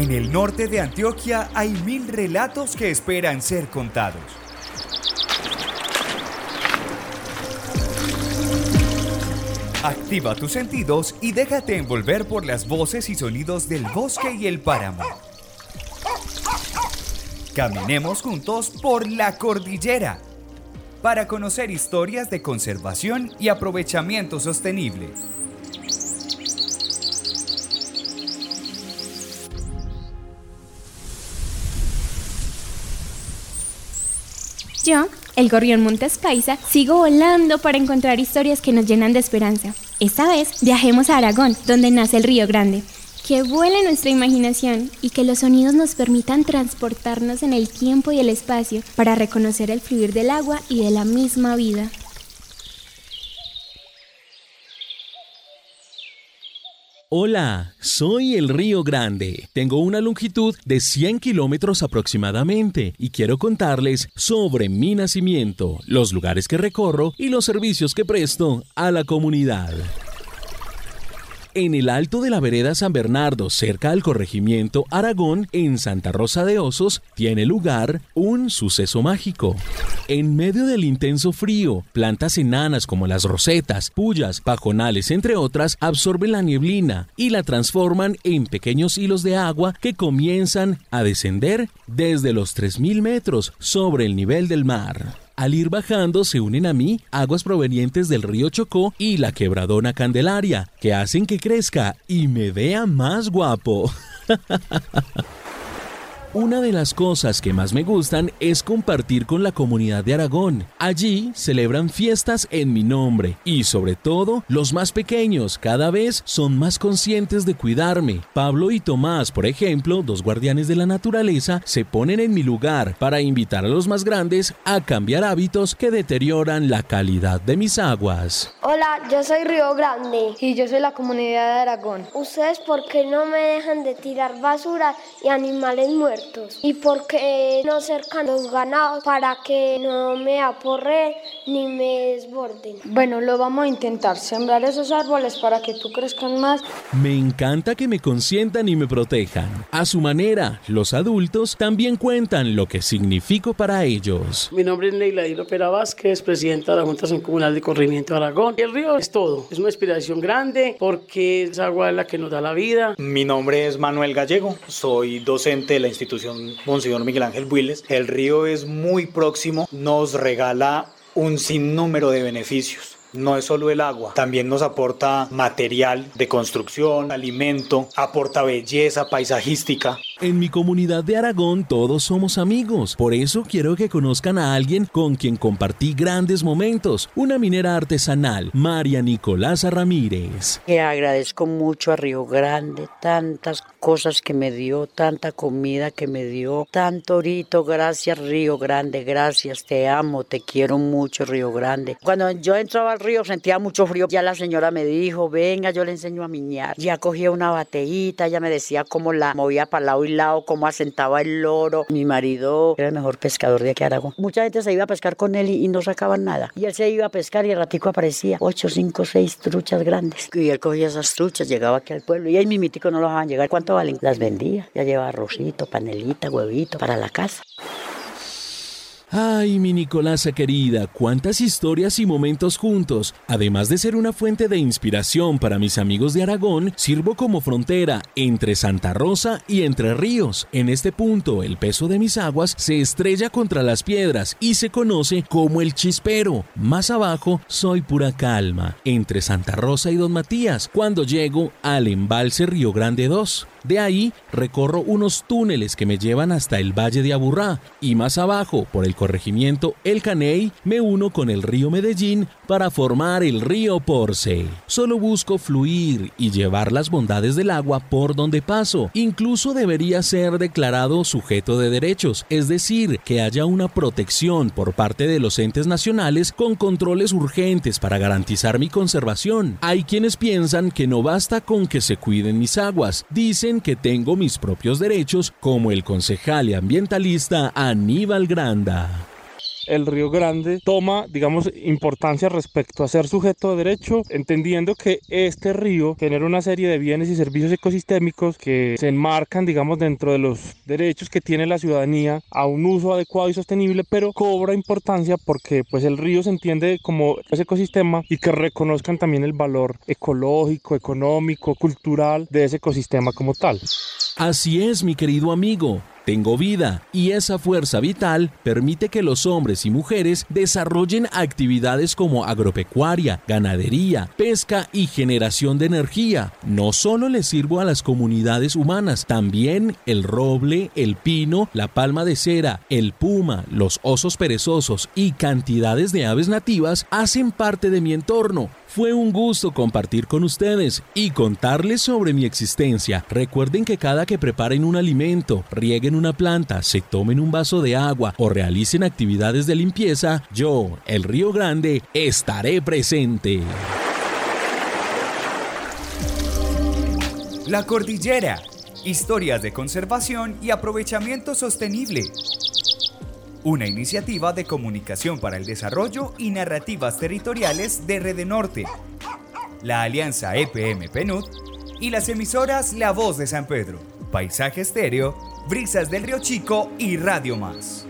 En el norte de Antioquia hay mil relatos que esperan ser contados. Activa tus sentidos y déjate envolver por las voces y sonidos del bosque y el páramo. Caminemos juntos por la cordillera para conocer historias de conservación y aprovechamiento sostenible. Yo, el gorrión Montes Paisa, sigo volando para encontrar historias que nos llenan de esperanza. Esta vez viajemos a Aragón, donde nace el Río Grande. Que vuele nuestra imaginación y que los sonidos nos permitan transportarnos en el tiempo y el espacio para reconocer el fluir del agua y de la misma vida. Hola, soy el Río Grande. Tengo una longitud de 100 kilómetros aproximadamente y quiero contarles sobre mi nacimiento, los lugares que recorro y los servicios que presto a la comunidad. En el alto de la vereda San Bernardo, cerca al corregimiento Aragón, en Santa Rosa de Osos, tiene lugar un suceso mágico. En medio del intenso frío, plantas enanas como las rosetas, pullas, pajonales, entre otras, absorben la nieblina y la transforman en pequeños hilos de agua que comienzan a descender desde los 3.000 metros sobre el nivel del mar. Al ir bajando se unen a mí aguas provenientes del río Chocó y la quebradona Candelaria, que hacen que crezca y me vea más guapo. Una de las cosas que más me gustan es compartir con la comunidad de Aragón. Allí celebran fiestas en mi nombre y sobre todo los más pequeños cada vez son más conscientes de cuidarme. Pablo y Tomás, por ejemplo, dos guardianes de la naturaleza, se ponen en mi lugar para invitar a los más grandes a cambiar hábitos que deterioran la calidad de mis aguas. Hola, yo soy Río Grande y yo soy la comunidad de Aragón. ¿Ustedes por qué no me dejan de tirar basura y animales muertos? ¿Y por qué no cercan los ganados para que no me aporre ni me desborden? Bueno, lo vamos a intentar, sembrar esos árboles para que tú crezcan más. Me encanta que me consientan y me protejan. A su manera, los adultos también cuentan lo que significo para ellos. Mi nombre es Neila Dilo Pera Vázquez, presidenta de la Junta Comunal de Corrimiento de Aragón. El río es todo, es una inspiración grande porque es agua la que nos da la vida. Mi nombre es Manuel Gallego, soy docente de la institución institución Monseñor Miguel Ángel Builes, el río es muy próximo, nos regala un sinnúmero de beneficios. No es solo el agua, también nos aporta material de construcción, alimento, aporta belleza paisajística. En mi comunidad de Aragón todos somos amigos, por eso quiero que conozcan a alguien con quien compartí grandes momentos, una minera artesanal, María Nicolasa Ramírez. Que agradezco mucho a Río Grande, tantas cosas que me dio, tanta comida que me dio, tanto orito, gracias Río Grande, gracias, te amo, te quiero mucho Río Grande. Cuando yo entraba al río sentía mucho frío, ya la señora me dijo, venga, yo le enseño a miñar. Ya cogía una bateíta, ella me decía cómo la movía para lado y lado, cómo asentaba el loro. Mi marido era el mejor pescador de aquí Aragón. Mucha gente se iba a pescar con él y, no sacaban nada. Y él se iba a pescar y el ratico aparecía ocho, cinco, seis truchas grandes. Y él cogía esas truchas, llegaba aquí al pueblo y ahí mi mítico no lo dejaban llegar. ¿Cuánto valen? Las vendía. Ya llevaba arrocito, panelita, huevito para la casa. Ay, mi Nicolasa querida, cuántas historias y momentos juntos. Además de ser una fuente de inspiración para mis amigos de Aragón, sirvo como frontera entre Santa Rosa y Entre Ríos. En este punto, el peso de mis aguas se estrella contra las piedras y se conoce como el chispero. Más abajo, soy pura calma, entre Santa Rosa y Don Matías, cuando llego al embalse Río Grande 2. De ahí recorro unos túneles que me llevan hasta el Valle de Aburrá y más abajo, por el corregimiento El Caney, me uno con el río Medellín para formar el río Porce. Solo busco fluir y llevar las bondades del agua por donde paso. Incluso debería ser declarado sujeto de derechos, es decir, que haya una protección por parte de los entes nacionales con controles urgentes para garantizar mi conservación. Hay quienes piensan que no basta con que se cuiden mis aguas, dicen que tengo mis propios derechos como el concejal y ambientalista Aníbal Granda. El Río Grande toma, digamos, importancia respecto a ser sujeto de derecho, entendiendo que este río genera una serie de bienes y servicios ecosistémicos que se enmarcan, digamos, dentro de los derechos que tiene la ciudadanía a un uso adecuado y sostenible, pero cobra importancia porque pues el río se entiende como ese ecosistema y que reconozcan también el valor ecológico, económico, cultural de ese ecosistema como tal. Así es, mi querido amigo. Tengo vida y esa fuerza vital permite que los hombres y mujeres desarrollen actividades como agropecuaria, ganadería, pesca y generación de energía. No solo le sirvo a las comunidades humanas, también el roble, el pino, la palma de cera, el puma, los osos perezosos y cantidades de aves nativas hacen parte de mi entorno. Fue un gusto compartir con ustedes y contarles sobre mi existencia. Recuerden que cada que preparen un alimento, rieguen una planta, se tomen un vaso de agua o realicen actividades de limpieza, yo, el Río Grande, estaré presente. La Cordillera. Historias de conservación y aprovechamiento sostenible. Una iniciativa de comunicación para el desarrollo y narrativas territoriales de Rede Norte. La alianza EPM PNUD y las emisoras La Voz de San Pedro, Paisaje Estéreo, Brisas del Río Chico y Radio Más.